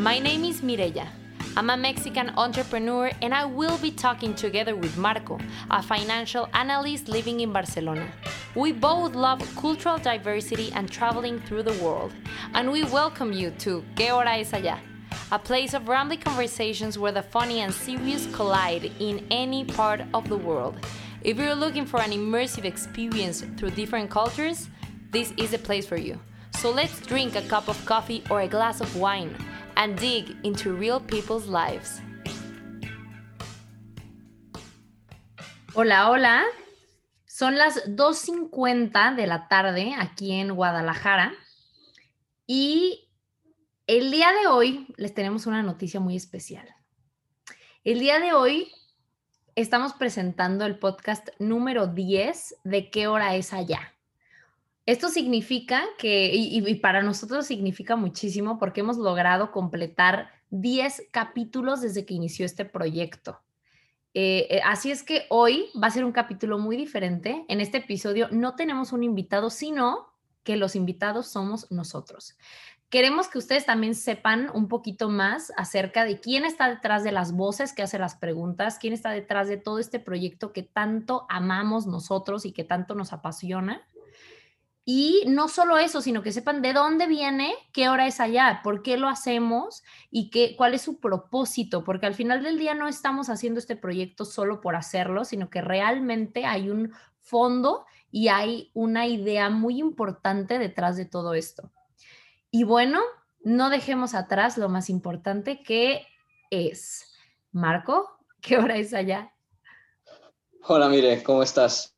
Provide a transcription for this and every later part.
My name is Mireya. I'm a Mexican entrepreneur and I will be talking together with Marco, a financial analyst living in Barcelona. We both love cultural diversity and traveling through the world, and we welcome you to ¿Qué hora es allá? A place of rambling conversations where the funny and serious collide in any part of the world. If you're looking for an immersive experience through different cultures, this is the place for you. So let's drink a cup of coffee or a glass of wine and dig into real people's lives. Hola, hola. Son las 2.50 de la tarde aquí en Guadalajara y el día de hoy les tenemos una noticia muy especial. El día de hoy estamos presentando el podcast número 10 de qué hora es allá. Esto significa que, y, para nosotros significa muchísimo porque hemos logrado completar 10 capítulos desde que inició este proyecto. Eh, eh, así es que hoy va a ser un capítulo muy diferente. En este episodio no tenemos un invitado, sino que los invitados somos nosotros. Queremos que ustedes también sepan un poquito más acerca de quién está detrás de las voces que hace las preguntas, quién está detrás de todo este proyecto que tanto amamos nosotros y que tanto nos apasiona. Y no solo eso, sino que sepan de dónde viene, qué hora es allá, por qué lo hacemos y qué, cuál es su propósito, porque al final del día no estamos haciendo este proyecto solo por hacerlo, sino que realmente hay un fondo y hay una idea muy importante detrás de todo esto. Y bueno, no dejemos atrás lo más importante que es. Marco, ¿qué hora es allá? Hola, mire, ¿cómo estás?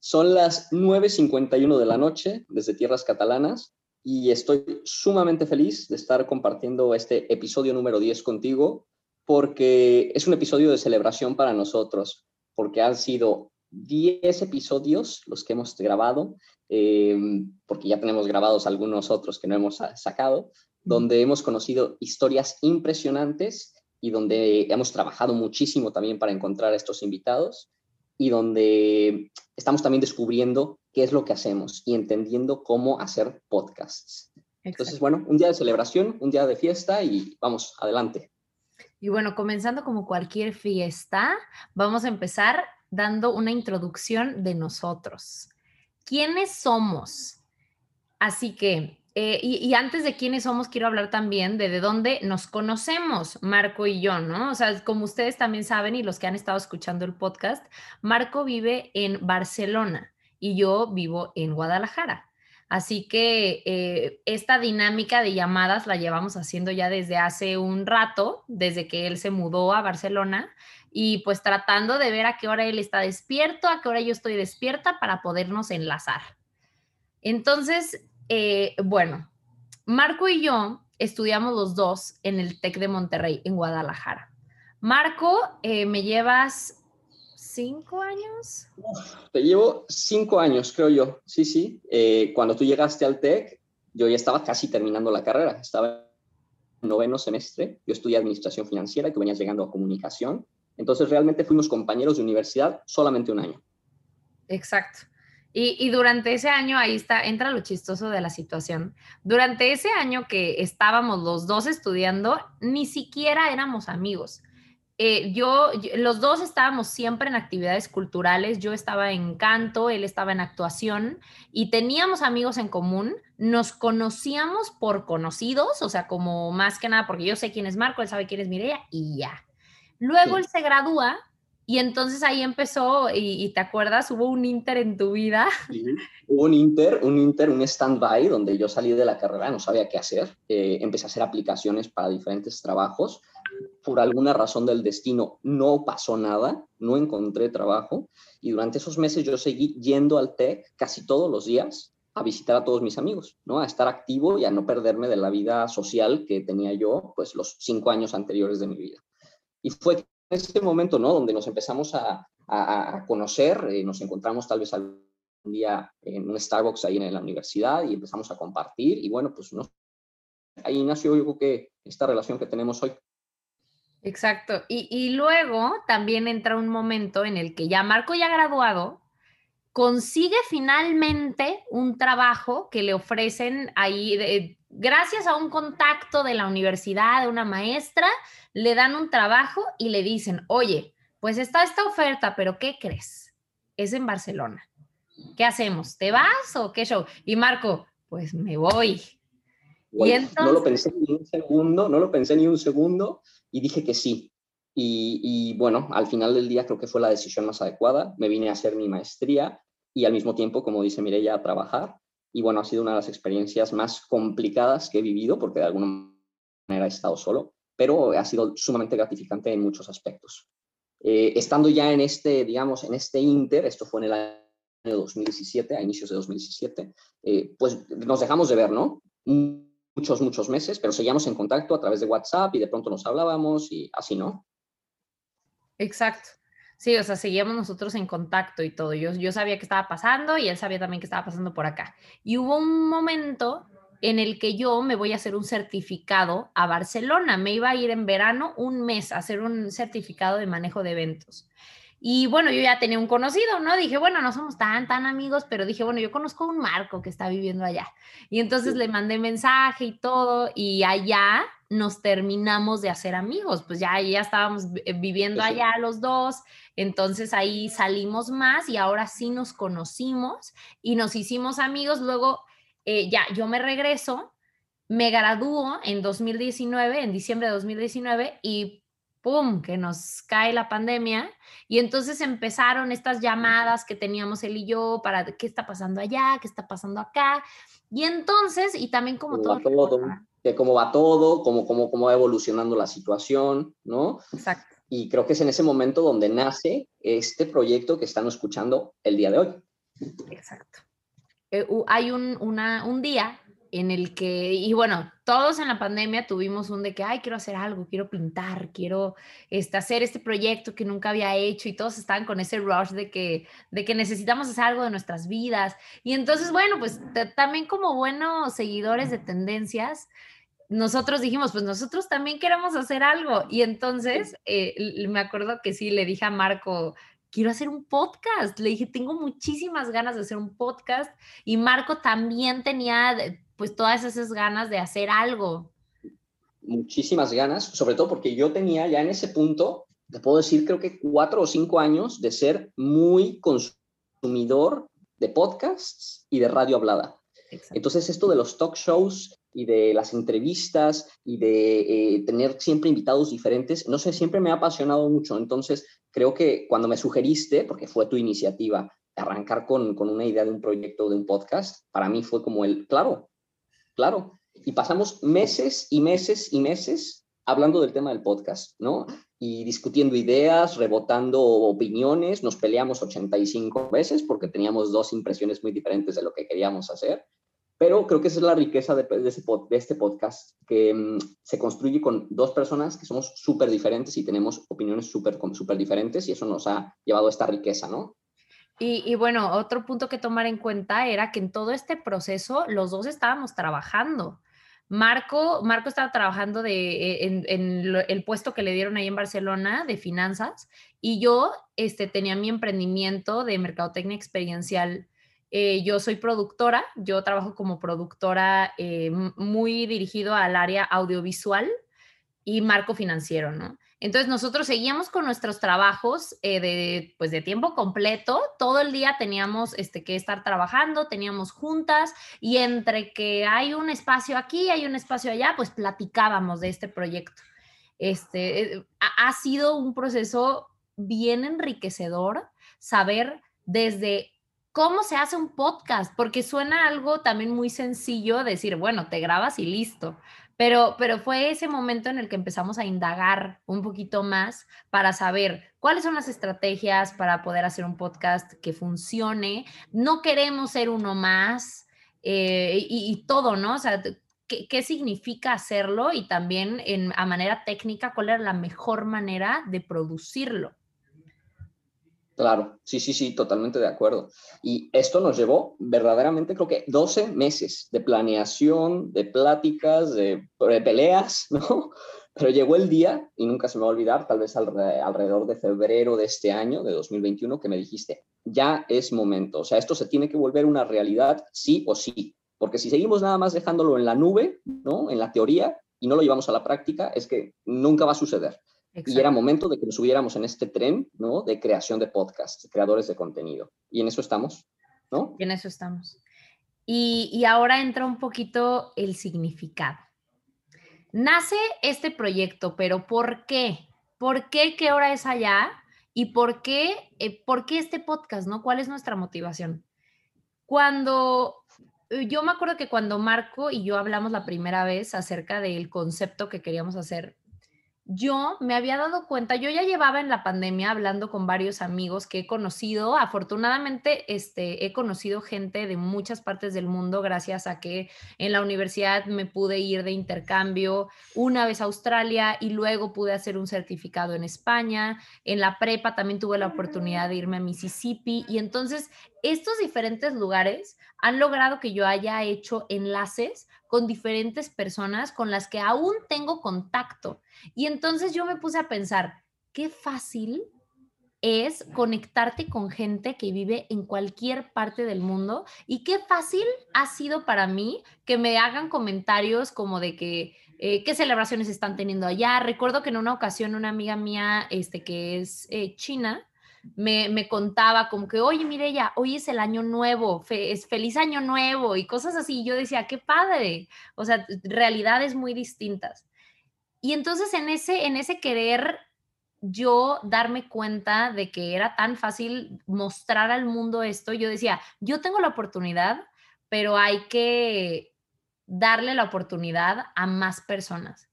Son las 9.51 de la noche desde tierras catalanas y estoy sumamente feliz de estar compartiendo este episodio número 10 contigo porque es un episodio de celebración para nosotros, porque han sido 10 episodios los que hemos grabado Em, porque ya tenemos grabados algunos otros que no hemos sacado, donde hemos conocido historias impresionantes y donde hemos trabajado muchísimo también para encontrar a estos invitados y donde estamos también descubriendo qué es lo que hacemos y entendiendo cómo hacer podcasts. Entonces, bueno, un día de celebración, un día de fiesta y vamos, adelante. Y bueno, comenzando como cualquier fiesta, vamos a empezar dando una introducción de nosotros quiénes somos. Así que, eh, y, antes de quiénes somos, quiero hablar también de de dónde nos conocemos, Marco y yo, ¿no? O sea, como ustedes también saben y los que han estado escuchando el podcast, Marco vive en Barcelona y yo vivo en Guadalajara. Así que eh, esta dinámica de llamadas la llevamos haciendo ya desde hace un rato, desde que él se mudó a Barcelona y pues tratando de ver a qué hora él está despierto, a qué hora yo estoy despierta para podernos enlazar. Entonces, eh, bueno, Marco y yo estudiamos los dos en el TEC de Monterrey, en Guadalajara. Marco, eh, ¿me llevas cinco años? Te llevo cinco años, creo yo. Sí, sí. Eh, cuando tú llegaste al TEC, yo ya estaba casi terminando la carrera. Estaba en noveno semestre. Yo estudié administración financiera y tú venías llegando a comunicación. Entonces realmente fuimos compañeros de universidad solamente un año. Exacto. Y, durante ese año, ahí está, entra lo chistoso de la situación. Durante ese año que estábamos los dos estudiando, ni siquiera éramos amigos. Eh, yo, los dos estábamos siempre en actividades culturales, yo estaba en canto, él estaba en actuación y teníamos amigos en común, nos conocíamos por conocidos, o sea, como más que nada, porque yo sé quién es Marco, él sabe quién es Mireia y ya. Luego él se gradúa y entonces ahí empezó, y, te acuerdas, hubo un inter en tu vida. hubo un inter, un inter, un stand-by donde yo salí de la carrera, no sabía qué hacer. Eh, empecé a hacer aplicaciones para diferentes trabajos. Por alguna razón del destino no pasó nada, no encontré trabajo. Y durante esos meses yo seguí yendo al TEC casi todos los días a visitar a todos mis amigos, ¿no? A estar activo y a no perderme de la vida social que tenía yo, pues los cinco años anteriores de mi vida. Y fue ese momento, ¿no? Donde nos empezamos a, a, conocer, eh, nos encontramos tal vez algún día en un Starbucks ahí en la universidad y empezamos a compartir y bueno, pues no, ahí nació yo creo que esta relación que tenemos hoy. Exacto. Y, y, luego también entra un momento en el que ya Marco ya graduado, consigue finalmente un trabajo que le ofrecen ahí, gracias a un contacto de la universidad, de una maestra, le dan un trabajo y le dicen, oye, pues está esta oferta, pero ¿qué crees? Es en Barcelona. ¿Qué hacemos? ¿Te vas o qué show? Y Marco, pues me voy. No lo pensé ni un segundo, no lo pensé ni un segundo y dije que sí. Y, y, bueno, al final del día creo que fue la decisión más adecuada. Me vine a hacer mi maestría y al mismo tiempo, como dice Mireya, a trabajar. Y bueno, ha sido una de las experiencias más complicadas que he vivido porque de alguna manera he estado solo, pero ha sido sumamente gratificante en muchos aspectos. Eh, estando ya en este, digamos, en este inter, esto fue en el año 2017, a inicios de 2017, eh, pues nos dejamos de ver, ¿no? Muchos, muchos meses, pero seguíamos en contacto a través de WhatsApp y de pronto nos hablábamos y así, ¿no? Exacto. Sí, o sea, seguíamos nosotros en contacto y todo. Yo, yo sabía que estaba pasando y él sabía también que estaba pasando por acá. Y hubo un momento en el que yo me voy a hacer un certificado a Barcelona. Me iba a ir en verano un mes a hacer un certificado de manejo de eventos. Y bueno, yo ya tenía un conocido, ¿no? Dije, bueno, no somos tan, tan amigos, pero dije, bueno, yo conozco a un Marco que está viviendo allá. Y entonces le mandé mensaje y todo, y allá nos terminamos de hacer amigos, pues ya, ya estábamos viviendo allá los dos, entonces ahí salimos más y ahora sí nos conocimos y nos hicimos amigos. Luego eh, ya, yo me regreso, me gradúo en 2019, en diciembre de 2019, y ¡pum! que nos cae la pandemia. Y entonces empezaron estas llamadas que teníamos él y yo para qué está pasando allá, qué está pasando acá. Y entonces, y también como todo... que cómo va todo, cómo, cómo, cómo va evolucionando la situación, ¿no? Exacto. Y creo que es en ese momento donde nace este proyecto que están escuchando el día de hoy. Exacto. Eh, hay un, un día en el que, y bueno, todos en la pandemia tuvimos un de que, ay, quiero hacer algo, quiero pintar, quiero este, hacer este proyecto que nunca había hecho y todos estaban con ese rush de que, de que necesitamos hacer algo de nuestras vidas. Y entonces, bueno, pues también como buenos seguidores de tendencias, nosotros dijimos, pues nosotros también queremos hacer algo. Y entonces eh, me acuerdo que sí, le dije a Marco, quiero hacer un podcast. Le dije, tengo muchísimas ganas de hacer un podcast y Marco también tenía pues todas esas ganas de hacer algo. Muchísimas ganas, sobre todo porque yo tenía ya en ese punto, te puedo decir, creo que cuatro o cinco años de ser muy consumidor de podcasts y de radio hablada. Entonces esto de los talk shows y de las entrevistas y de eh, tener siempre invitados diferentes, no sé, siempre me ha apasionado mucho. Entonces, creo que cuando me sugeriste, porque fue tu iniciativa, arrancar con, con una idea de un proyecto, de un podcast, para mí fue como el, claro, claro. Y pasamos meses y meses y meses hablando del tema del podcast, ¿no? Y discutiendo ideas, rebotando opiniones, nos peleamos 85 veces porque teníamos dos impresiones muy diferentes de lo que queríamos hacer pero creo que esa es la riqueza de, este podcast, que mm, se construye con dos personas que somos súper diferentes y tenemos opiniones súper super diferentes y eso nos ha llevado a esta riqueza, ¿no? Y, bueno, otro punto que tomar en cuenta era que en todo este proceso los dos estábamos trabajando. Marco, Marco estaba trabajando de, en, en, el puesto que le dieron ahí en Barcelona de finanzas y yo este, tenía mi emprendimiento de mercadotecnia experiencial eh, yo soy productora, yo trabajo como productora eh, muy dirigido al área audiovisual y marco financiero, ¿no? Entonces nosotros seguíamos con nuestros trabajos eh, de, pues de tiempo completo, todo el día teníamos este, que estar trabajando, teníamos juntas y entre que hay un espacio aquí, hay un espacio allá, pues platicábamos de este proyecto. Este, ha sido un proceso bien enriquecedor saber desde ¿Cómo se hace un podcast? Porque suena algo también muy sencillo decir, bueno, te grabas y listo. Pero, pero fue ese momento en el que empezamos a indagar un poquito más para saber cuáles son las estrategias para poder hacer un podcast que funcione. No queremos ser uno más eh, y, todo, ¿no? O sea, ¿qué, ¿qué, significa hacerlo? Y también en, a manera técnica, cuál era la mejor manera de producirlo. Claro, sí, sí, sí, totalmente de acuerdo. Y esto nos llevó verdaderamente, creo que 12 meses de planeación, de pláticas, de, peleas, ¿no? Pero llegó el día, y nunca se me va a olvidar, tal vez alrededor de febrero de este año, de 2021, que me dijiste, ya es momento, o sea, esto se tiene que volver una realidad, sí o sí. Porque si seguimos nada más dejándolo en la nube, ¿no? En la teoría, y no lo llevamos a la práctica, es que nunca va a suceder. Y era momento de que nos subiéramos en este tren, ¿no? De creación de podcasts, creadores de contenido. Y en eso estamos, ¿no? Y en eso estamos. Y, y ahora entra un poquito el significado. Nace este proyecto, pero ¿por qué? ¿Por qué qué hora es allá? ¿Y por qué, eh, por qué este podcast, no? ¿Cuál es nuestra motivación? Cuando eh, yo me acuerdo que cuando Marco y yo hablamos la primera vez acerca del concepto que queríamos hacer, yo me había dado cuenta, yo ya llevaba en la pandemia hablando con varios amigos que he conocido, afortunadamente este, he conocido gente de muchas partes del mundo gracias a que en la universidad me pude ir de intercambio una vez a Australia y luego pude hacer un certificado en España, en la prepa también tuve la oportunidad de irme a Mississippi y entonces estos diferentes lugares han logrado que yo haya hecho enlaces con diferentes personas con las que aún tengo contacto. Y entonces yo me puse a pensar, qué fácil es conectarte con gente que vive en cualquier parte del mundo y qué fácil ha sido para mí que me hagan comentarios como de que eh, qué celebraciones están teniendo allá. Recuerdo que en una ocasión una amiga mía, este, que es eh, china, me, contaba como que, oye, mire ya, hoy es el año nuevo, es feliz año nuevo y cosas así. Yo decía, qué padre, o sea, realidades muy distintas. Y entonces en ese, en ese querer yo darme cuenta de que era tan fácil mostrar al mundo esto, yo decía, yo tengo la oportunidad, pero hay que darle la oportunidad a más personas.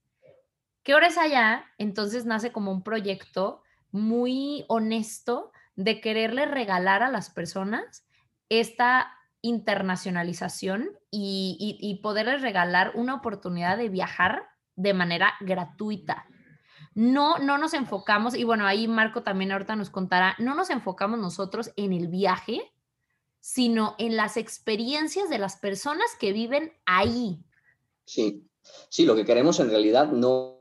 ¿Qué hora es allá? Entonces nace como un proyecto muy honesto de quererle regalar a las personas esta internacionalización y, y, poderles regalar una oportunidad de viajar de manera gratuita. No, no nos enfocamos, y bueno, ahí Marco también ahorita nos contará, no nos enfocamos nosotros en el viaje, sino en las experiencias de las personas que viven ahí. Sí, sí, lo que queremos en realidad no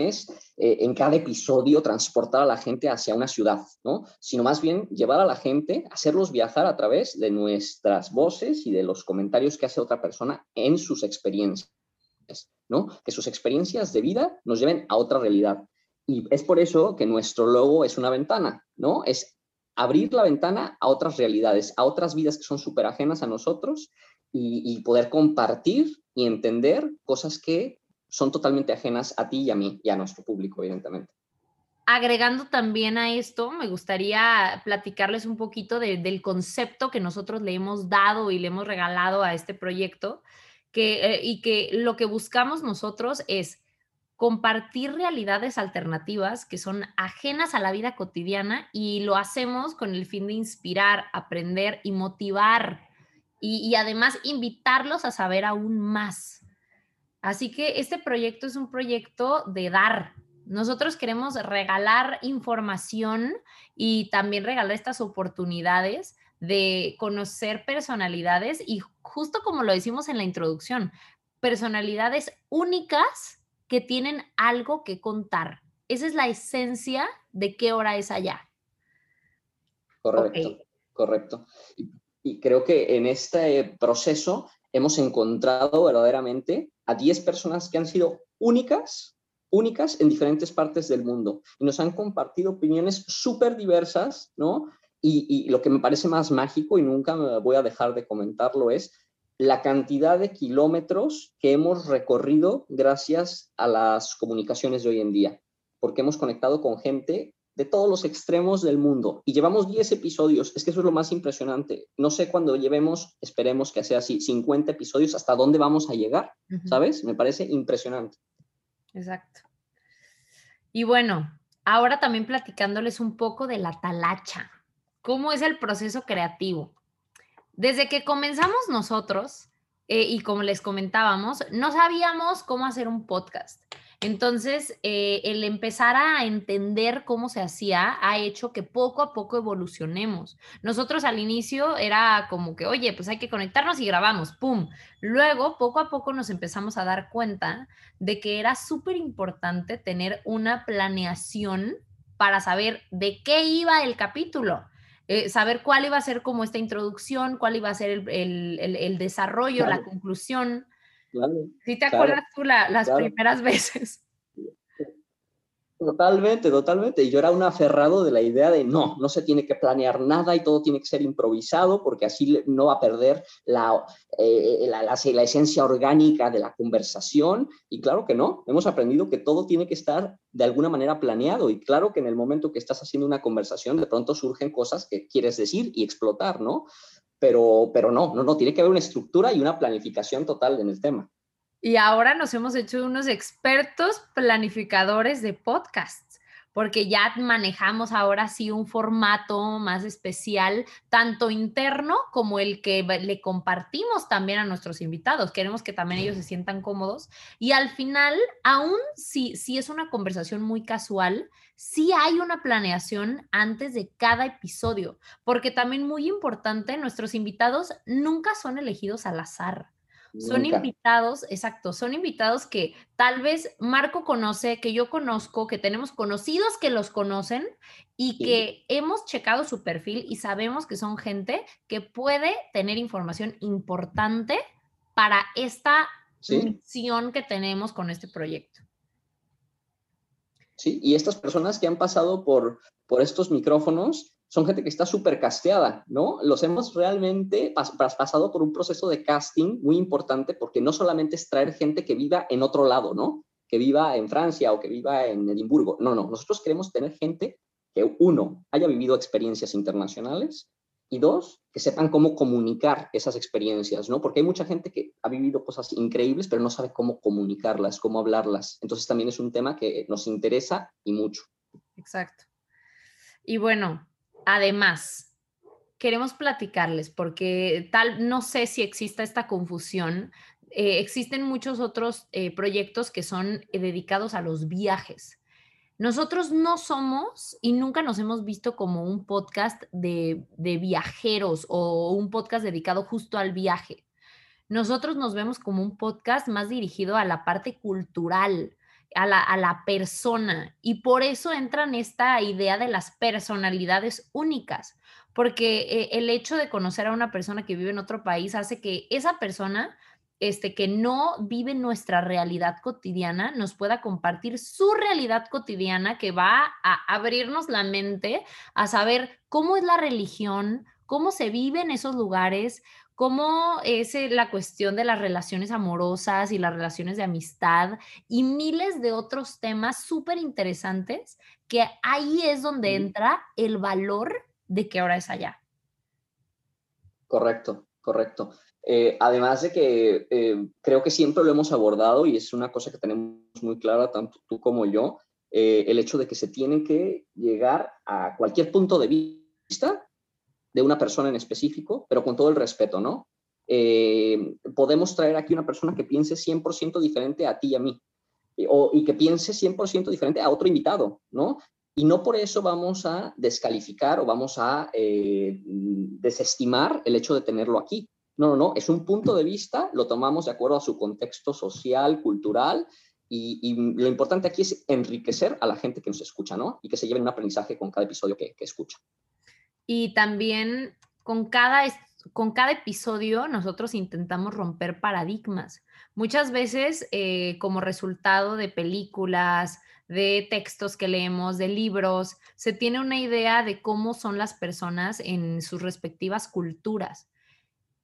es eh, en cada episodio transportar a la gente hacia una ciudad, ¿no? Sino más bien llevar a la gente, hacerlos viajar a través de nuestras voces y de los comentarios que hace otra persona en sus experiencias, ¿no? Que sus experiencias de vida nos lleven a otra realidad. Y es por eso que nuestro logo es una ventana, ¿no? Es abrir la ventana a otras realidades, a otras vidas que son súper ajenas a nosotros y, y poder compartir y entender cosas que son totalmente ajenas a ti y a mí y a nuestro público, evidentemente. Agregando también a esto, me gustaría platicarles un poquito del concepto que nosotros le hemos dado y le hemos regalado a este proyecto, que, eh, y que lo que buscamos nosotros es compartir realidades alternativas que son ajenas a la vida cotidiana y lo hacemos con el fin de inspirar, aprender y motivar y, y además invitarlos a saber aún más Así que este proyecto es un proyecto de dar. Nosotros queremos regalar información y también regalar estas oportunidades de conocer personalidades y justo como lo decimos en la introducción, personalidades únicas que tienen algo que contar. Esa es la esencia de qué hora es allá. Correcto, correcto. y, creo que en este proceso hemos encontrado verdaderamente a 10 personas que han sido únicas, únicas en diferentes partes del mundo y nos han compartido opiniones súper diversas, ¿no? Y, lo que me parece más mágico y nunca me voy a dejar de comentarlo es la cantidad de kilómetros que hemos recorrido gracias a las comunicaciones de hoy en día, porque hemos conectado con gente de todos los extremos del mundo. Y llevamos 10 episodios, es que eso es lo más impresionante. No sé cuándo llevemos, esperemos que sea así, 50 episodios, hasta dónde vamos a llegar, ¿sabes? Me parece impresionante. Exacto. Y bueno, ahora también platicándoles un poco de la talacha. ¿Cómo es el proceso creativo? Desde que comenzamos nosotros, eh, y como les comentábamos, no sabíamos cómo hacer un podcast. Entonces, eh, el empezar a entender cómo se hacía ha hecho que poco a poco evolucionemos. Nosotros al inicio era como que, oye, pues hay que conectarnos y grabamos, ¡pum! Luego, poco a poco nos empezamos a dar cuenta de que era súper importante tener una planeación para saber de qué iba el capítulo. eh, saber cuál iba a ser como esta introducción, cuál iba a ser el, desarrollo, la conclusión. Claro, ¿Sí te acuerdas tú las primeras veces? Totalmente, totalmente. Y yo era un aferrado de la idea de no, no se tiene que planear nada y todo tiene que ser improvisado porque así no va a perder la, eh, la, la, esencia orgánica de la conversación. Y claro que no, hemos aprendido que todo tiene que estar de alguna manera planeado. Y claro que en el momento que estás haciendo una conversación, de pronto surgen cosas que quieres decir y explotar, ¿no? Pero, pero no, no, no, tiene que haber una estructura y una planificación total en el tema. Y ahora nos hemos hecho unos expertos planificadores de podcasts, porque ya manejamos ahora sí un formato más especial, tanto interno como el que le compartimos también a nuestros invitados. Queremos que también ellos se sientan cómodos. Y al final, aún si, si es una conversación muy casual, sí hay una planeación antes de cada episodio, porque también muy importante, nuestros invitados nunca son elegidos al azar son invitados, exacto, son invitados que tal vez Marco conoce, que yo conozco, que tenemos conocidos que los conocen y que hemos checado su perfil y sabemos que son gente que puede tener información importante para esta misión que tenemos con este proyecto. Sí, y estas personas que han pasado por, por estos micrófonos son gente que está súper casteada, ¿no? Los hemos realmente pasado por un proceso de casting muy importante porque no solamente es traer gente que viva en otro lado, ¿no? Que viva en Francia o que viva en Edimburgo. No, no, nosotros queremos tener gente que, uno, haya vivido experiencias internacionales y dos, que sepan cómo comunicar esas experiencias, ¿no? Porque hay mucha gente que ha vivido cosas increíbles, pero no sabe cómo comunicarlas, cómo hablarlas. Entonces también es un tema que nos interesa y mucho. Exacto. Y bueno, Además, queremos platicarles porque tal, no sé si exista esta confusión. Eh, existen muchos otros eh, proyectos que son eh, dedicados a los viajes. Nosotros no somos y nunca nos hemos visto como un podcast de, de viajeros o un podcast dedicado justo al viaje. Nosotros nos vemos como un podcast más dirigido a la parte cultural, a la, persona. Y por eso entra en esta idea de las personalidades únicas, porque eh, el hecho de conocer a una persona que vive en otro país hace que esa persona este, que no vive nuestra realidad cotidiana, nos pueda compartir su realidad cotidiana que va a abrirnos la mente a saber cómo es la religión, cómo se vive en esos lugares, cómo es eh, la cuestión de las relaciones amorosas y las relaciones de amistad y miles de otros temas súper interesantes que ahí es donde entra el valor de que ahora es allá. Correcto, correcto. Eh, además de que eh, creo que siempre lo hemos abordado y es una cosa que tenemos muy clara, tanto tú como yo, el hecho de que se tiene que llegar a cualquier punto de vista de una persona en específico, pero con todo el respeto, ¿no? Eh, podemos traer aquí una persona que piense 100% diferente a ti y a mí, y, o, y que piense 100% diferente a otro invitado, ¿no? Y no por eso vamos a descalificar o vamos a eh, desestimar el hecho de tenerlo aquí. No, no, no, es un punto de vista, lo tomamos de acuerdo a su contexto social, cultural, y, lo importante aquí es enriquecer a la gente que nos escucha, ¿no? Y que se lleven un aprendizaje con cada episodio que escucha. Y también con cada, con cada episodio nosotros intentamos romper paradigmas. Muchas veces eh, como resultado de películas, de textos que leemos, de libros, se tiene una idea de cómo son las personas en sus respectivas culturas.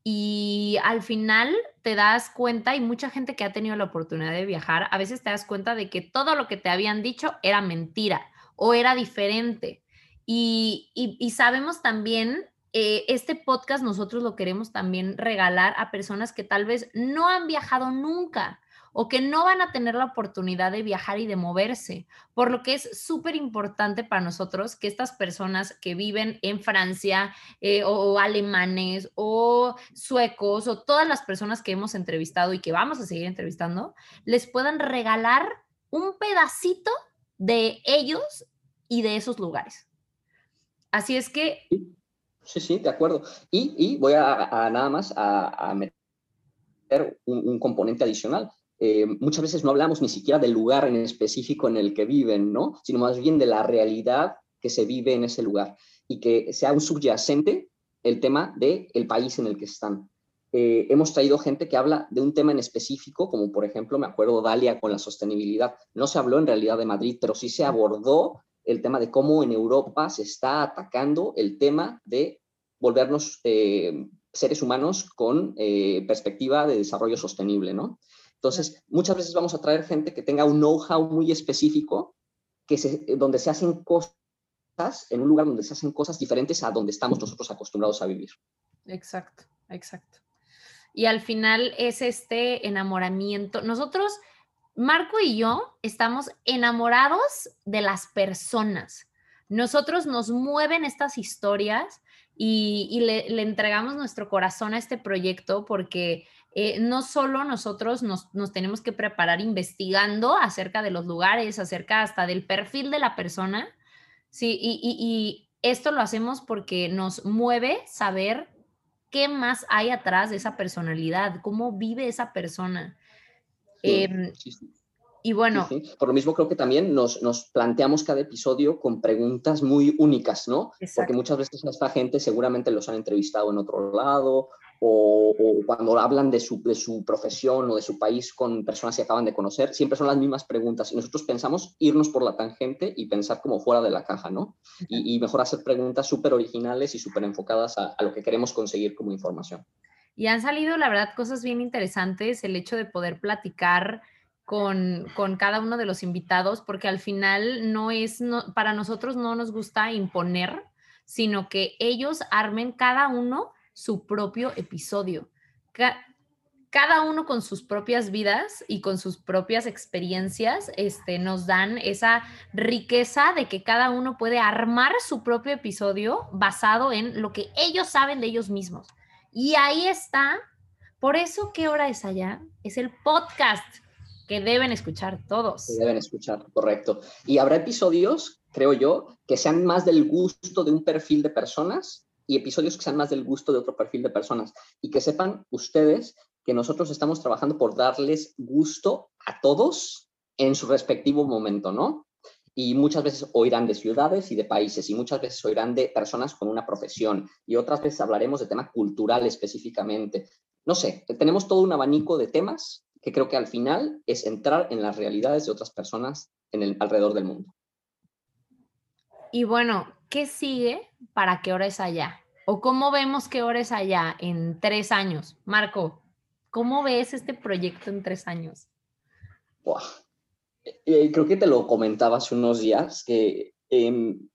Y al final te das cuenta, y mucha gente que ha tenido la oportunidad de viajar, a veces te das cuenta de que todo lo que te habían dicho era mentira o era diferente. Y, sabemos también, eh, este podcast nosotros lo queremos también regalar a personas que tal vez no han viajado nunca o que no van a tener la oportunidad de viajar y de moverse, por lo que es súper importante para nosotros que estas personas que viven en Francia eh, o, alemanes o suecos o todas las personas que hemos entrevistado y que vamos a seguir entrevistando, les puedan regalar un pedacito de ellos y de esos lugares. Así es que... Sí, sí, de acuerdo. Y, voy a, nada más a, meter un, componente adicional. Eh, muchas veces no hablamos ni siquiera del lugar en específico en el que viven, ¿no? Sino más bien de la realidad que se vive en ese lugar. y que sea un subyacente el tema del el país en el que están. Eh, hemos traído gente que habla de un tema en específico, como por ejemplo, me acuerdo Dalia con la sostenibilidad. No se habló en realidad de Madrid, pero sí se abordó el tema de cómo en Europa se está atacando el tema de volvernos eh, seres humanos con eh, perspectiva de desarrollo sostenible, ¿no? Entonces, muchas veces vamos a traer gente que tenga un know-how muy específico, que se, donde se hacen cosas, en un lugar donde se hacen cosas diferentes a donde estamos nosotros acostumbrados a vivir. Exacto, exacto. Y al final es este enamoramiento. Nosotros, Marco y yo, estamos enamorados de las personas. Nosotros nos mueven estas historias y, le, entregamos nuestro corazón a este proyecto porque eh, no solo nosotros nos, tenemos que preparar investigando acerca de los lugares, acerca hasta del perfil de la persona, sí, y, esto lo hacemos porque nos mueve saber qué más hay atrás de esa personalidad, cómo vive esa persona. Em, y bueno. Por lo mismo creo que también nos, nos, planteamos cada episodio con preguntas muy únicas, ¿no? Porque muchas veces a esta gente seguramente los han entrevistado en otro lado o, cuando hablan de su, de su, profesión o de su país con personas que acaban de conocer, siempre son las mismas preguntas y nosotros pensamos irnos por la tangente y pensar como fuera de la caja, ¿no? Y, mejor hacer preguntas súper originales y súper enfocadas a, a lo que queremos conseguir como información. Y han salido, la verdad, cosas bien interesantes, el hecho de poder platicar con, cada uno de los invitados, porque al final no es, no, para nosotros no nos gusta imponer, sino que ellos armen cada uno su propio episodio. cada uno con sus propias vidas y con sus propias experiencias, este, nos dan esa riqueza de que cada uno puede armar su propio episodio basado en lo que ellos saben de ellos mismos. Y ahí está. Por eso, ¿qué hora es allá? Es el podcast que deben escuchar todos. Deben escuchar, correcto. Y habrá episodios, creo yo, que sean más del gusto de un perfil de personas y episodios que sean más del gusto de otro perfil de personas. Y que sepan ustedes que nosotros estamos trabajando por darles gusto a todos en su respectivo momento, ¿no? Y muchas veces oirán de ciudades y de países, y muchas veces oirán de personas con una profesión, y otras veces hablaremos de tema cultural específicamente. No sé, tenemos todo un abanico de temas que creo que al final es entrar en las realidades de otras personas en el, alrededor del mundo. Y bueno, ¿qué sigue para qué hora es allá? ¿O cómo vemos qué hora es allá en tres años? Marco, ¿cómo ves este proyecto en tres años? Eh, eh, creo que te lo comentaba hace unos días, que em,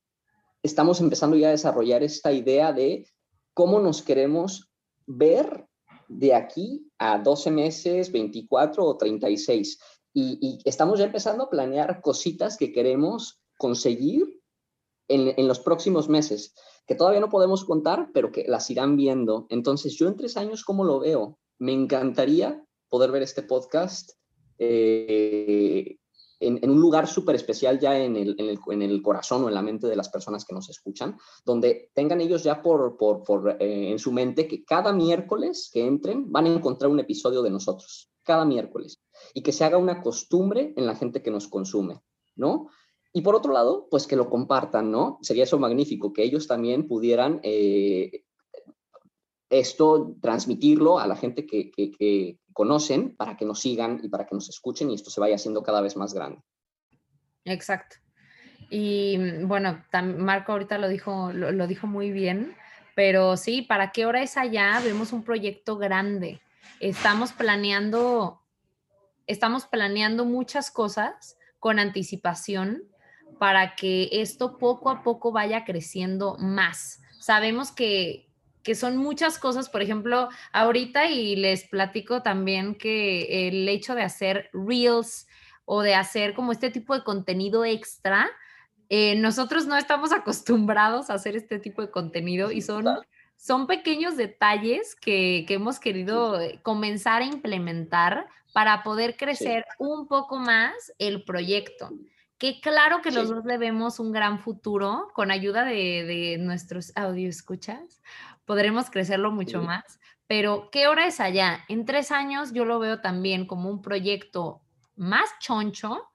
estamos empezando ya a desarrollar esta idea de cómo nos queremos ver de aquí a 12 meses, 24 o 36. Y, y estamos ya empezando a planear cositas que queremos conseguir en, en, los próximos meses, que todavía no podemos contar, pero que las irán viendo. Entonces, yo en tres años, ¿cómo lo veo? Me encantaría poder ver este podcast eh, en, un lugar súper especial ya en el, en, el, en el, corazón o en la mente de las personas que nos escuchan, donde tengan ellos ya por, por, por eh, en su mente que cada miércoles que entren van a encontrar un episodio de nosotros, cada miércoles, y que se haga una costumbre en la gente que nos consume, ¿no? Y por otro lado, pues que lo compartan, ¿no? Sería eso magnífico, que ellos también pudieran eh, esto, transmitirlo a la gente que, que, conocen para que nos sigan y para que nos escuchen y esto se vaya haciendo cada vez más grande. Exacto. Y mm, bueno, Marco ahorita lo dijo, lo, dijo muy bien, pero sí, ¿para qué hora es allá? Vemos un proyecto grande. Estamos planeando, estamos planeando muchas cosas con anticipación para que esto poco a poco vaya creciendo más. Sabemos que, que son muchas cosas, por ejemplo, ahorita y les platico también que el hecho de hacer reels o de hacer como este tipo de contenido extra, eh, nosotros no estamos acostumbrados a hacer este tipo de contenido y son, son pequeños detalles que, que hemos querido comenzar a implementar para poder crecer un poco más el proyecto que claro que los dos le vemos un gran futuro con ayuda de, de nuestros audio escuchas, podremos crecerlo mucho más. Pero, ¿qué hora es allá? En tres años yo lo veo también como un proyecto más choncho,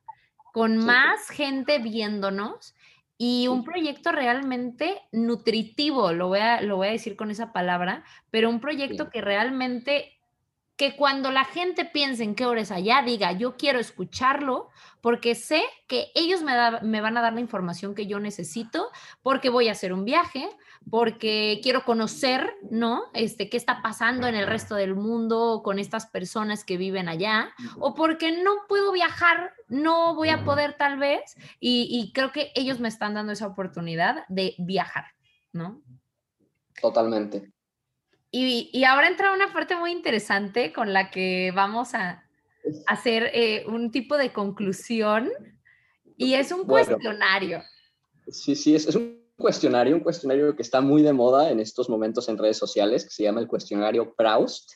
con más gente viéndonos y un proyecto realmente nutritivo, lo voy a, lo voy a decir con esa palabra, pero un proyecto que realmente que cuando la gente piense en qué hora es allá, diga, yo quiero escucharlo porque sé que ellos me, me, van a dar la información que yo necesito, porque voy a hacer un viaje, porque quiero conocer, ¿no? Este, qué está pasando en el resto del mundo con estas personas que viven allá, o porque no puedo viajar, no voy a poder tal vez, y, y creo que ellos me están dando esa oportunidad de viajar, ¿no? Totalmente. Y, ahora entra una parte muy interesante con la que vamos a hacer eh, un tipo de conclusión y es un cuestionario. Sí, sí, es, un cuestionario, un cuestionario que está muy de moda en estos momentos en redes sociales, que se llama el cuestionario Proust.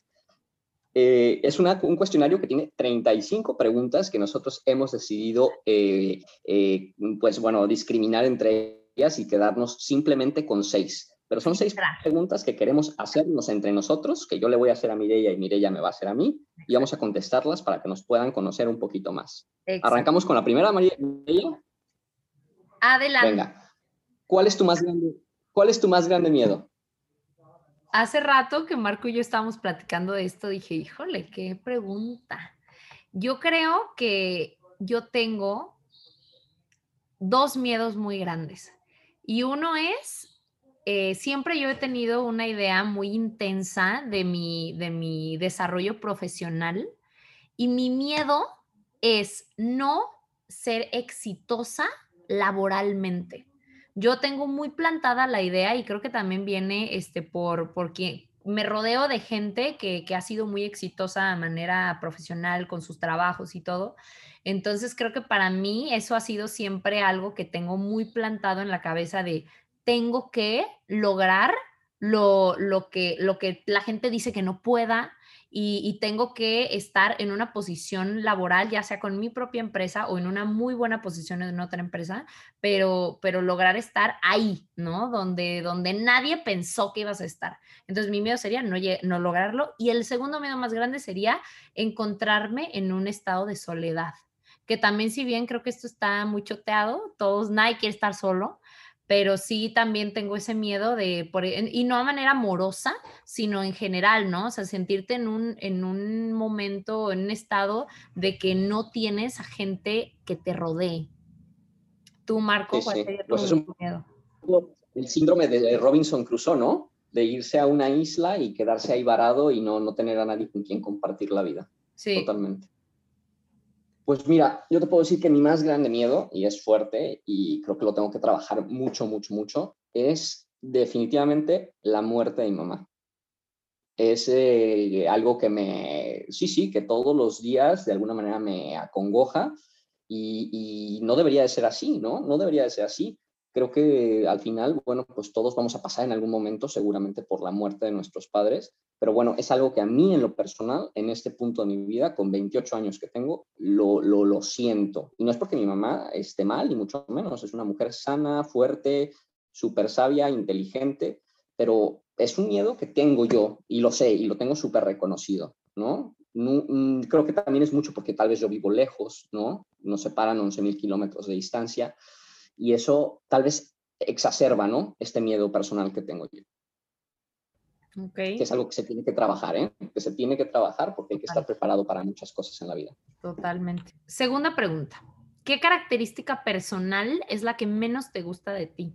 Eh, es un cuestionario que tiene 35 preguntas que nosotros hemos decidido, eh, pues bueno, discriminar entre ellas y quedarnos simplemente con seis. Pero son seis preguntas que queremos hacernos entre nosotros, que yo le voy a hacer a Mireia y Mireia me va a hacer a mí, y vamos a contestarlas para que nos puedan conocer un poquito más. Arrancamos con la primera, María. Adelante. Venga. ¿Cuál es tu más grande, cuál es tu más grande miedo? Hace rato que Marco y yo estábamos platicando de esto, dije, híjole, qué pregunta. Yo creo que yo tengo dos miedos muy grandes. Y uno es eh, siempre yo he tenido una idea muy intensa de mi, de mi desarrollo profesional y mi miedo es no ser exitosa laboralmente. Yo tengo muy plantada la idea y creo que también viene este, por, porque me rodeo de gente que, que ha sido muy exitosa de manera profesional con sus trabajos y todo. Entonces creo que para mí eso ha sido siempre algo que tengo muy plantado en la cabeza de tengo que lograr lo, que, lo que la gente dice que no pueda y, tengo que estar en una posición laboral, ya sea con mi propia empresa o en una muy buena posición en otra empresa, pero, pero lograr estar ahí, ¿no? Donde, donde nadie pensó que ibas a estar. Entonces mi miedo sería no, no lograrlo y el segundo miedo más grande sería encontrarme en un estado de soledad que también si bien creo que esto está muy choteado, todos, nadie quiere estar solo, pero sí también tengo ese miedo de, por, e, y no a manera amorosa, sino en general, ¿no? O sea, sentirte en un, en un momento, en un estado de que no tienes a gente que te rodee. Tú, Marco, ¿cuál pues miedo? El síndrome de Robinson Crusoe, ¿no? De irse a una isla y quedarse ahí varado y no, no tener a nadie con quien compartir la vida. Sí. Totalmente. Pues mira, yo te puedo decir que mi más grande miedo, y es fuerte, y creo que lo tengo que trabajar mucho, mucho, mucho, es definitivamente la muerte de mi mamá. Es eh, algo que me, sí, sí, que todos los días de alguna manera me acongoja y, y no debería de ser así, ¿no? No debería de ser así creo que al final, bueno, pues todos vamos a pasar en algún momento seguramente por la muerte de nuestros padres, pero bueno, es algo que a mí en lo personal, en este punto de mi vida, con 28 años que tengo, lo, lo, lo siento. Y no es porque mi mamá esté mal, ni mucho menos, es una mujer sana, fuerte, súper sabia, inteligente, pero es un miedo que tengo yo y lo sé y lo tengo súper reconocido, ¿no? Mm, creo que también es mucho porque tal vez yo vivo lejos, ¿no? Nos separan 11.000 kilómetros de distancia y eso tal vez exacerba, ¿no? Este miedo personal que tengo yo. Okay. Que es algo que se tiene que trabajar, ¿eh? Que se tiene que trabajar porque hay que estar preparado para muchas cosas en la vida. Totalmente. Segunda pregunta. ¿Qué característica personal es la que menos te gusta de ti?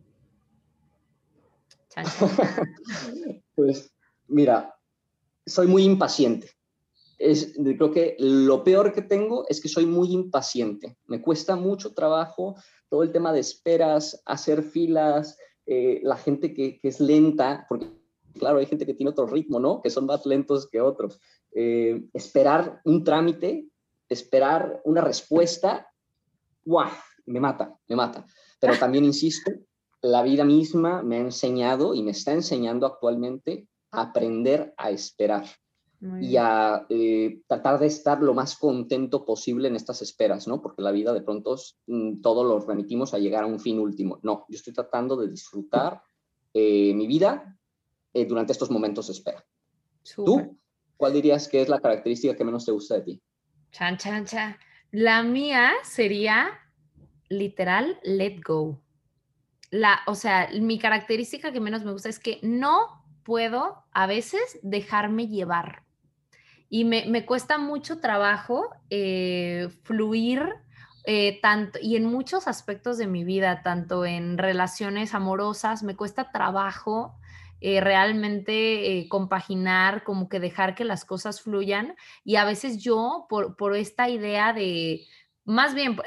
pues mira, soy muy impaciente. Es, creo que lo peor que tengo es que soy muy impaciente. Me cuesta mucho trabajo todo el tema de esperas, hacer filas, eh, la gente que, es lenta, porque claro, hay gente que tiene otro ritmo, ¿no? Que son más lentos que otros. Eh, esperar un trámite, esperar una respuesta, ¡guau! Me mata, me mata. Pero también insisto, la vida misma me ha enseñado y me está enseñando actualmente a aprender a esperar y a eh, tratar de estar lo más contento posible en estas esperas, ¿no? Porque la vida de pronto mm, todo lo remitimos a llegar a un fin último. No, yo estoy tratando de disfrutar eh, mi vida eh, durante estos momentos de espera. ¿Tú? ¿Cuál dirías que es la característica que menos te gusta de ti? Chan, chan, chan. La mía sería literal let go. la, o sea, mi característica que menos me gusta es que no puedo a veces dejarme llevar. Y me, cuesta mucho trabajo eh, fluir eh, tanto, y en muchos aspectos de mi vida, tanto en relaciones amorosas, me cuesta trabajo eh, realmente compaginar, como que dejar que las cosas fluyan. Y a veces yo, por, por esta idea de, más bien,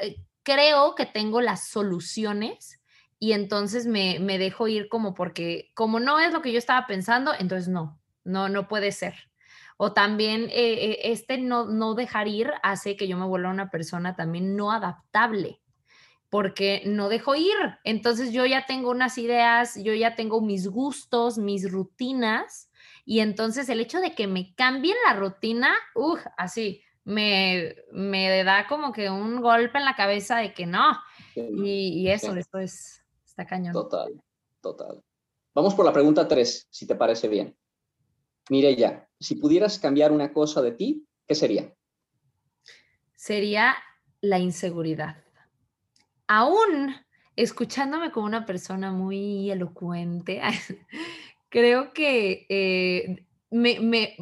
creo que tengo las soluciones y entonces me, dejo ir como porque, como no es lo que yo estaba pensando, entonces no, no, no puede ser. O también eh, eh, este no, no dejar ir hace que yo me vuelva una persona también no adaptable, porque no dejo ir. Entonces yo ya tengo unas ideas, yo ya tengo mis gustos, mis rutinas, y entonces el hecho de que me cambien la rutina, uff, así, me, me da como que un golpe en la cabeza de que no. Y, y eso, esto es cañón. Total, total. Vamos por la pregunta 3, si te parece bien. Mire ya, si pudieras cambiar una cosa de ti, ¿qué sería? Sería la inseguridad. Aún escuchándome como una persona muy elocuente, creo que eh, me,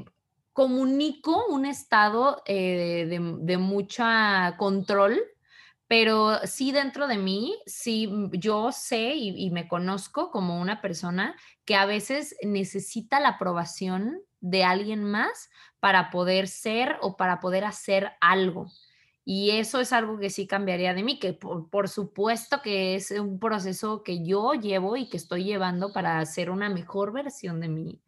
comunico un estado eh, de, de mucha control pero sí dentro de mí, sí yo sé y, me conozco como una persona que a veces necesita la aprobación de alguien más para poder ser o para poder hacer algo. Y eso es algo que sí cambiaría de mí, que por, supuesto que es un proceso que yo llevo y que estoy llevando para ser una mejor versión de mí,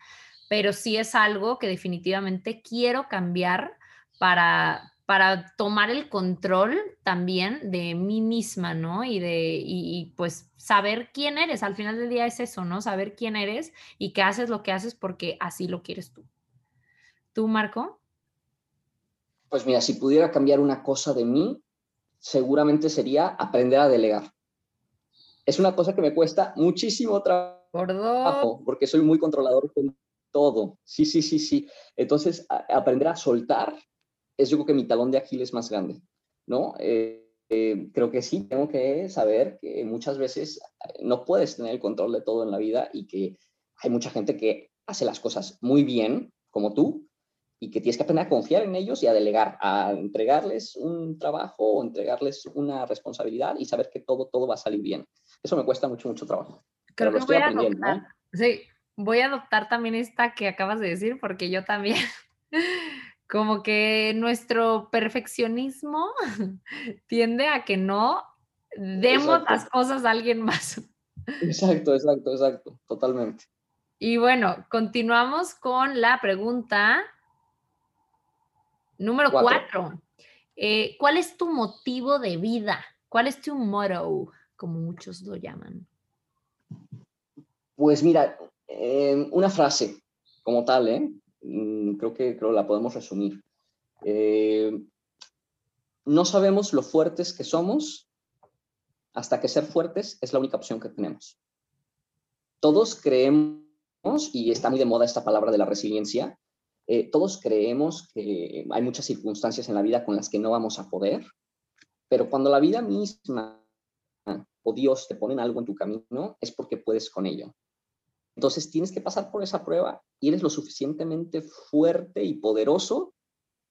pero sí es algo que definitivamente quiero cambiar para, para tomar el control también de mí misma, ¿no? Y de, y, pues saber quién eres, al final del día es eso, ¿no? Saber quién eres y que haces lo que haces porque así lo quieres tú. ¿Tú, Marco? Pues mira, si pudiera cambiar una cosa de mí, seguramente sería aprender a delegar. Es una cosa que me cuesta muchísimo trabajo porque soy muy controlador con todo. Sí, sí, sí, sí. Entonces, aprender a soltar es yo creo que mi talón de Aquiles más grande, ¿no? Eh, eh, creo que sí, tengo que saber que muchas veces eh, no puedes tener el control de todo en la vida y que hay mucha gente que hace las cosas muy bien, como tú, y que tienes que aprender a confiar en ellos y a delegar, a entregarles un trabajo o entregarles una responsabilidad y saber que todo, todo va a salir bien. Eso me cuesta mucho, mucho trabajo. Creo que voy a adoptar, Sí, voy a adoptar también esta que acabas de decir porque yo también como que nuestro perfeccionismo tiende a que no demos las cosas a alguien más. Exacto, exacto, exacto, totalmente. Y bueno, continuamos con la pregunta número cuatro. Eh, ¿Cuál es tu motivo de vida? ¿Cuál es tu motto, como muchos lo llaman? Pues mira, eh, una frase como tal, ¿eh? Mm, creo que creo la podemos resumir. Eh, no sabemos lo fuertes que somos hasta que ser fuertes es la única opción que tenemos. Todos creemos, y está muy de moda esta palabra de la resiliencia, eh, todos creemos que hay muchas circunstancias en la vida con las que no vamos a poder, pero cuando la vida misma o Dios te ponen algo en tu camino, es porque puedes con ello. Entonces tienes que pasar por esa prueba y eres lo suficientemente fuerte y poderoso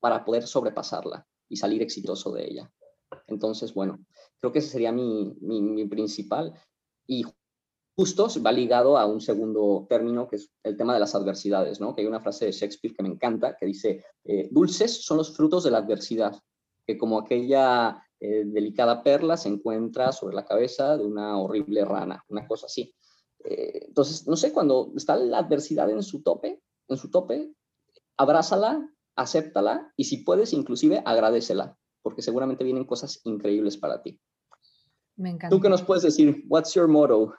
para poder sobrepasarla y salir exitoso de ella. Entonces, bueno, creo que ese sería mi, mi, principal. Y justo va ligado a un segundo término, que es el tema de las adversidades, ¿no? Que hay una frase de Shakespeare que me encanta, que dice, eh, dulces son los frutos de la adversidad, que como aquella eh, delicada perla se encuentra sobre la cabeza de una horrible rana, una cosa así. Eh, entonces, no sé, cuando está la adversidad en su tope, en su tope, abrázala, acéptala y si puedes, inclusive agradecela, porque seguramente vienen cosas increíbles para ti. Me encanta. ¿Tú qué nos puedes decir? What's your motto?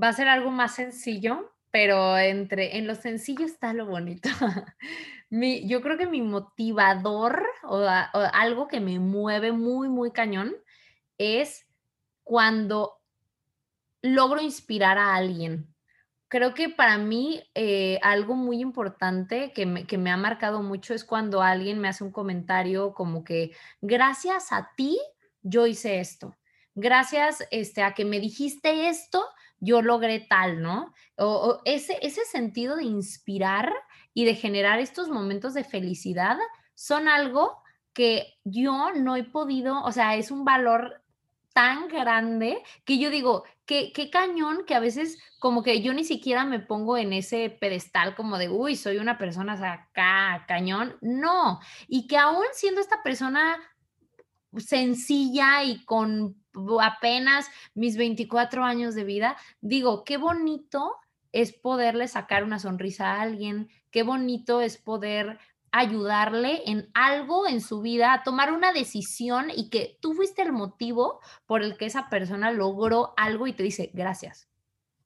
Va a ser algo más sencillo, pero entre en lo sencillo está lo bonito. mi, yo creo que mi motivador o, o algo que me mueve muy, muy cañón es cuando logro inspirar a alguien. Creo que para mí eh, algo muy importante que me, ha marcado mucho es cuando alguien me hace un comentario como que gracias a ti yo hice esto. Gracias este, a que me dijiste esto, yo logré tal, ¿no? O, ese, ese sentido de inspirar y de generar estos momentos de felicidad son algo que yo no he podido, o sea, es un valor tan grande que yo digo, qué, cañón que a veces como que yo ni siquiera me pongo en ese pedestal como de, uy, soy una persona acá, cañón. No, y que aún siendo esta persona sencilla y con apenas mis 24 años de vida, digo, qué bonito es poderle sacar una sonrisa a alguien, qué bonito es poder ayudarle en algo en su vida, a tomar una decisión y que tú fuiste el motivo por el que esa persona logró algo y te dice gracias.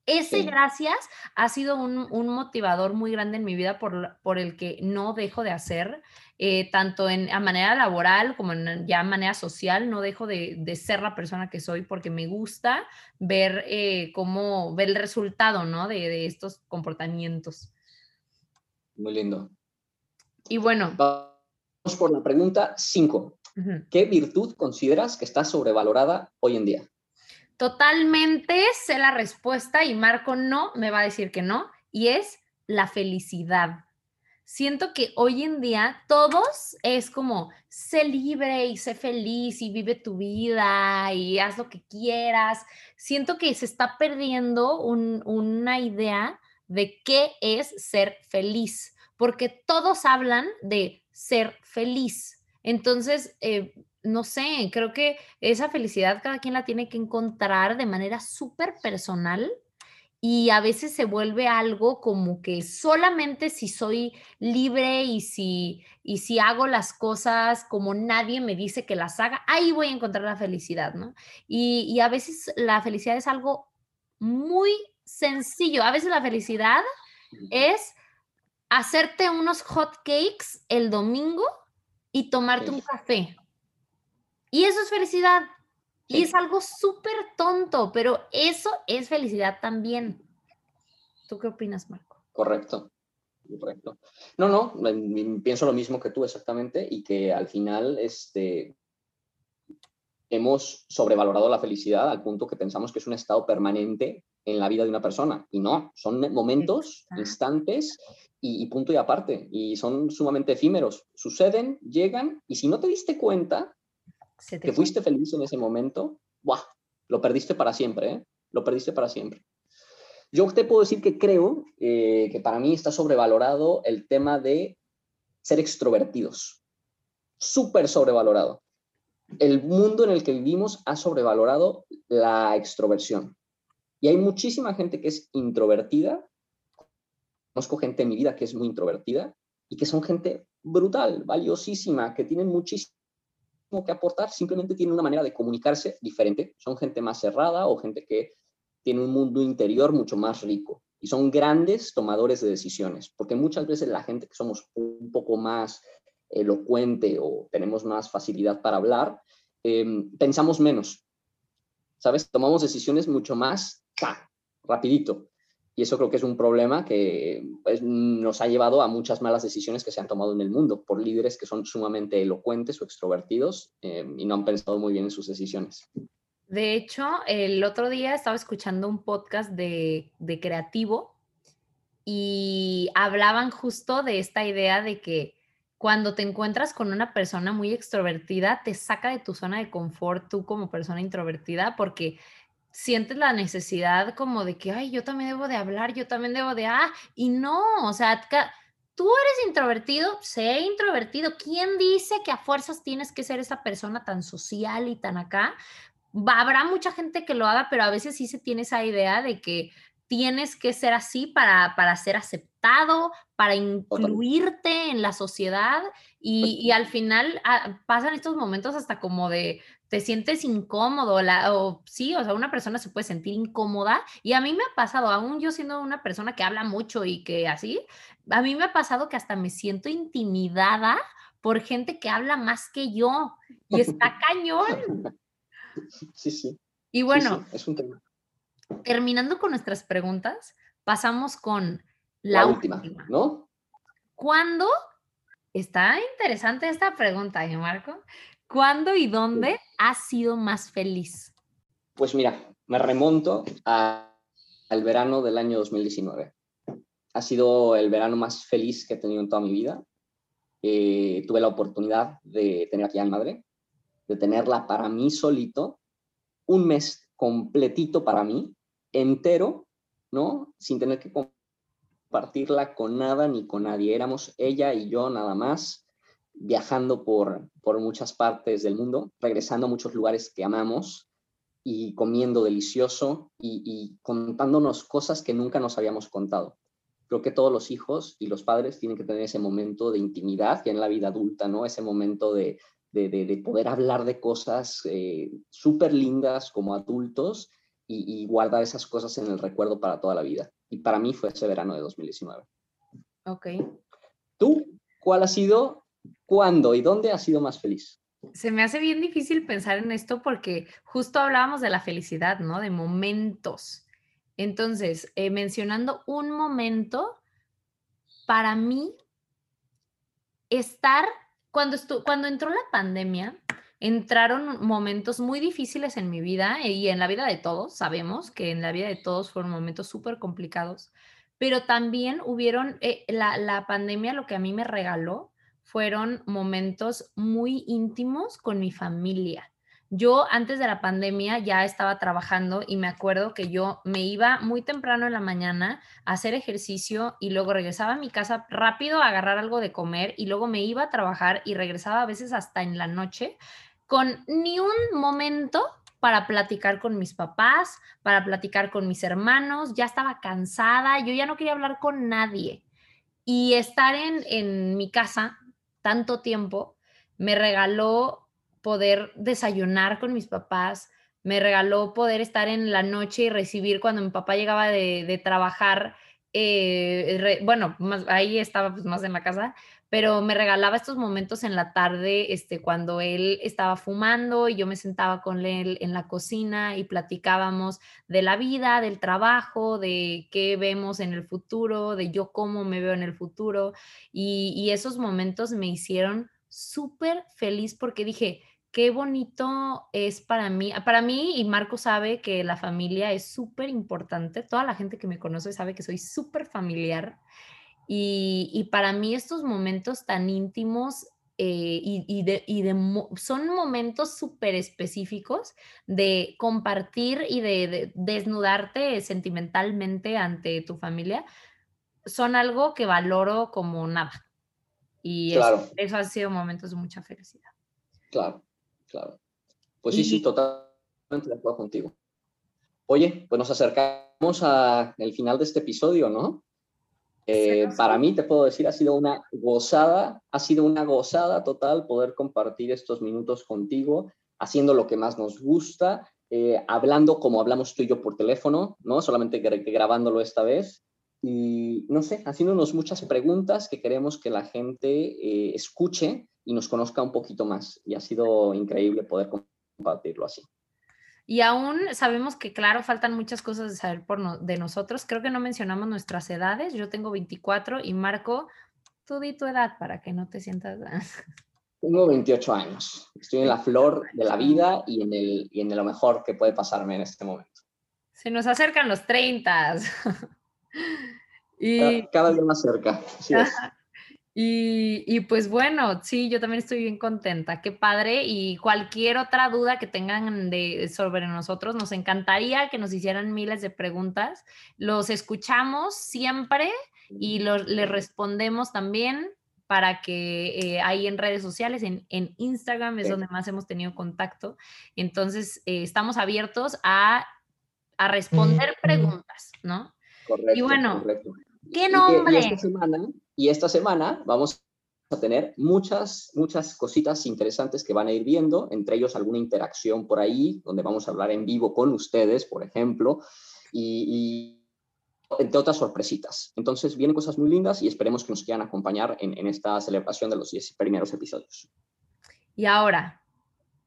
Ese gracias ha sido un, motivador muy grande en mi vida por, por el que no dejo de hacer, eh, tanto en, a manera laboral como en, ya a manera social, no dejo de, ser la persona que soy porque me gusta ver eh, cómo, ver el resultado, ¿no? De, de estos comportamientos. Muy lindo. Y bueno. Vamos por la pregunta 5. ¿Qué virtud consideras que está sobrevalorada hoy en día? Totalmente sé la respuesta y Marco no me va a decir que no, y es la felicidad. Siento que hoy en día todos es como, sé libre y sé feliz y vive tu vida y haz lo que quieras. Siento que se está perdiendo una idea de qué es ser feliz porque todos hablan de ser feliz. Entonces, eh, no sé, creo que esa felicidad cada quien la tiene que encontrar de manera súper personal y a veces se vuelve algo como que solamente si soy libre y si, y si hago las cosas como nadie me dice que las haga, ahí voy a encontrar la felicidad, ¿no? Y, y a veces la felicidad es algo muy sencillo, a veces la felicidad es hacerte unos hot cakes el domingo y tomarte un café. Y eso es felicidad. Y es algo súper tonto, pero eso es felicidad también. ¿Tú qué opinas, Marco? Correcto. Correcto. No, no, pienso lo mismo que tú exactamente y que al final este, hemos sobrevalorado la felicidad al punto que pensamos que es un estado permanente en la vida de una persona. Y no, son momentos, instantes y, punto y aparte. Y son sumamente efímeros. Suceden, llegan y si no te diste cuenta que fuiste feliz en ese momento, ¡buah! Lo perdiste para siempre, ¿eh? Lo perdiste para siempre. Yo te puedo decir que creo eh, que para mí está sobrevalorado el tema de ser extrovertidos. Súper sobrevalorado. El mundo en el que vivimos ha sobrevalorado la extroversión. Y hay muchísima gente que es introvertida. Conozco gente en mi vida que es muy introvertida y que son gente brutal, valiosísima, que tienen muchísimo que aportar, simplemente tienen una manera de comunicarse diferente. Son gente más cerrada o gente que tiene un mundo interior mucho más rico y son grandes tomadores de decisiones, porque muchas veces la gente que somos un poco más elocuente o tenemos más facilidad para hablar, em, pensamos menos, ¿sabes? Tomamos decisiones mucho más rapidito. Y eso creo que es un problema que pues, nos ha llevado a muchas malas decisiones que se han tomado en el mundo por líderes que son sumamente elocuentes o extrovertidos eh, y no han pensado muy bien en sus decisiones. De hecho, el otro día estaba escuchando un podcast de creativo y hablaban justo de esta idea de que cuando te encuentras con una persona muy extrovertida, te saca de tu zona de confort tú como persona introvertida porque sientes la necesidad como de que, ay, yo también debo de hablar, yo también debo de, ah, y no, o sea, tú eres introvertido, sé introvertido. ¿Quién dice que a fuerzas tienes que ser esa persona tan social y tan acá? Habrá mucha gente que lo haga, pero a veces sí se tiene esa idea de que tienes que ser así para, para ser aceptado, para incluirte en la sociedad y, y al final ah, pasan estos momentos hasta como de, te sientes incómodo, la, o sí, o sea, una persona se puede sentir incómoda y a mí me ha pasado, aún yo siendo una persona que habla mucho y que así, a mí me ha pasado que hasta me siento intimidada por gente que habla más que yo y está cañón. Sí, sí. Y bueno, es un tema. terminando con nuestras preguntas, pasamos con la, última, ¿no? ¿Cuándo? Está interesante esta pregunta, ¿eh, Marco? ¿Cuándo y dónde has sido más feliz? Pues mira, me remonto a al verano del año 2019. Ha sido el verano más feliz que he tenido en toda mi vida. Eh, tuve la oportunidad de tener aquí a madre, de tenerla para mí solito, un mes completito para mí, entero, ¿no? Sin tener que compartirla con nada ni con nadie. Éramos ella y yo nada más, viajando por, por muchas partes del mundo, regresando a muchos lugares que amamos y comiendo delicioso y, y contándonos cosas que nunca nos habíamos contado creo que todos los hijos y los padres tienen que tener ese momento de intimidad ya en la vida adulta, ¿no? Ese momento de, de, poder hablar de cosas eh, súper lindas como adultos y, guardar esas cosas en el recuerdo para toda la vida. Y para mí fue ese verano de 2019. Ok. ¿Tú cuál ha sido, cuándo y dónde has sido más feliz? Se me hace bien difícil pensar en esto porque justo hablábamos de la felicidad, ¿no? De momentos. Entonces, eh, mencionando un momento, para mí, estar cuando, cuando entró la pandemia, entraron momentos muy difíciles en mi vida y en la vida de todos. Sabemos que en la vida de todos fueron momentos súper complicados, pero también hubieron, eh, la, la pandemia lo que a mí me regaló fueron momentos muy íntimos con mi familia. Yo antes de la pandemia ya estaba trabajando y me acuerdo que yo me iba muy temprano en la mañana a hacer ejercicio y luego regresaba a mi casa rápido a agarrar algo de comer y luego me iba a trabajar y regresaba a veces hasta en la noche con ni un momento para platicar con mis papás, para platicar con mis hermanos, ya estaba cansada, yo ya no quería hablar con nadie. Y estar en, en mi casa tanto tiempo me regaló poder desayunar con mis papás, me regaló poder estar en la noche y recibir cuando mi papá llegaba de, trabajar, eh, bueno, ahí estaba pues, más en la casa, pero me regalaba estos momentos en la tarde, este, cuando él estaba fumando y yo me sentaba con él en la cocina y platicábamos de la vida, del trabajo, de qué vemos en el futuro, de yo cómo me veo en el futuro. y esos momentos me hicieron súper feliz porque dije, qué bonito es para mí. Para mí, y Marco sabe que la familia es súper importante. Toda la gente que me conoce sabe que soy súper familiar. Y, para mí estos momentos tan íntimos eh, y, de, son momentos súper específicos de compartir y de, desnudarte sentimentalmente ante tu familia. Son algo que valoro como nada. Y eso, ha sido momentos de mucha felicidad. Claro, claro. Pues sí, sí, totalmente de acuerdo contigo. Oye, pues nos acercamos al final de este episodio, ¿no? Eh, para mí, te puedo decir, ha sido una gozada, ha sido una gozada total poder compartir estos minutos contigo, haciendo lo que más nos gusta, eh, hablando como hablamos tú y yo por teléfono, ¿no? Solamente grabándolo esta vez y no sé, haciéndonos muchas preguntas que queremos que la gente eh, escuche y nos conozca un poquito más. Y ha sido increíble poder compartirlo así. Y aún sabemos que, claro, faltan muchas cosas de saber por de nosotros. Creo que no mencionamos nuestras edades. Yo tengo 24 y Marco, tú di tu edad para que no te sientas... Tengo 28 años. Estoy en la flor de la vida y en, el, y en lo mejor que puede pasarme en este momento. Se nos acercan los 30. y, cada, día más cerca. Y, y, pues bueno, sí, yo también estoy bien contenta. Qué padre. Y cualquier otra duda que tengan de, sobre nosotros, nos encantaría que nos hicieran miles de preguntas. Los escuchamos siempre y los, les respondemos también para que eh, ahí en redes sociales, en, en Instagram es donde más hemos tenido contacto. Entonces, eh, estamos abiertos a, a responder preguntas, ¿no? Correcto. Y bueno, ¿qué nombre? Y, esta semana, y esta semana vamos a tener muchas, muchas cositas interesantes que van a ir viendo, entre ellos alguna interacción por ahí, donde vamos a hablar en vivo con ustedes, por ejemplo, y, entre otras sorpresitas. Entonces vienen cosas muy lindas y esperemos que nos quieran acompañar en, esta celebración de los 10 primeros episodios. Y ahora,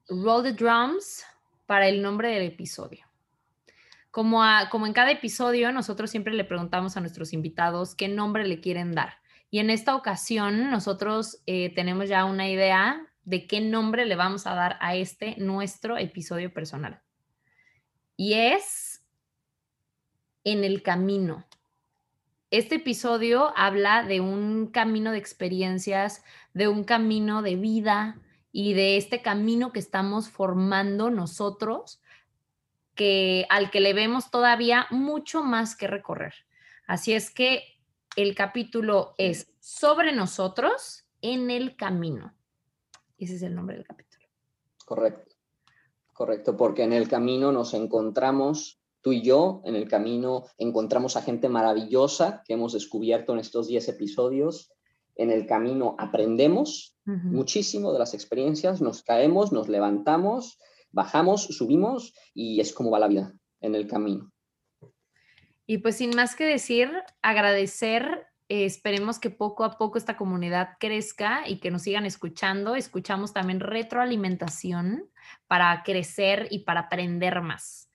roll the drums para el nombre del episodio. Como, como en cada episodio, nosotros siempre le preguntamos a nuestros invitados qué nombre le quieren dar. Y en esta ocasión, nosotros eh, tenemos ya una idea de qué nombre le vamos a dar a este nuestro episodio personal. Y es en el camino. Este episodio habla de un camino de experiencias, de un camino de vida y de este camino que estamos formando nosotros, que al que le vemos todavía mucho más que recorrer. Así es que el capítulo es sobre nosotros en el camino. Ese es el nombre del capítulo. Correcto, correcto, porque en el camino nos encontramos tú y yo en el camino encontramos a gente maravillosa que hemos descubierto en estos 10 episodios. En el camino aprendemos muchísimo de las experiencias, nos caemos, nos levantamos, bajamos, subimos y es como va la vida en el camino. Y pues sin más que decir, agradecer eh, esperemos que poco a poco esta comunidad crezca y que nos sigan escuchando. Escuchamos también retroalimentación para crecer y para aprender más.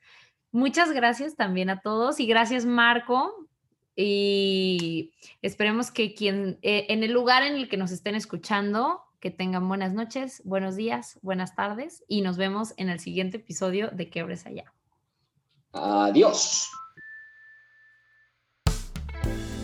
Muchas gracias también a todos y gracias Marco. Y esperemos que quien eh, en el lugar en el que nos estén escuchando, que tengan buenas noches, buenos días, buenas tardes y nos vemos en el siguiente episodio de Quebres Allá. Adiós. Thank you.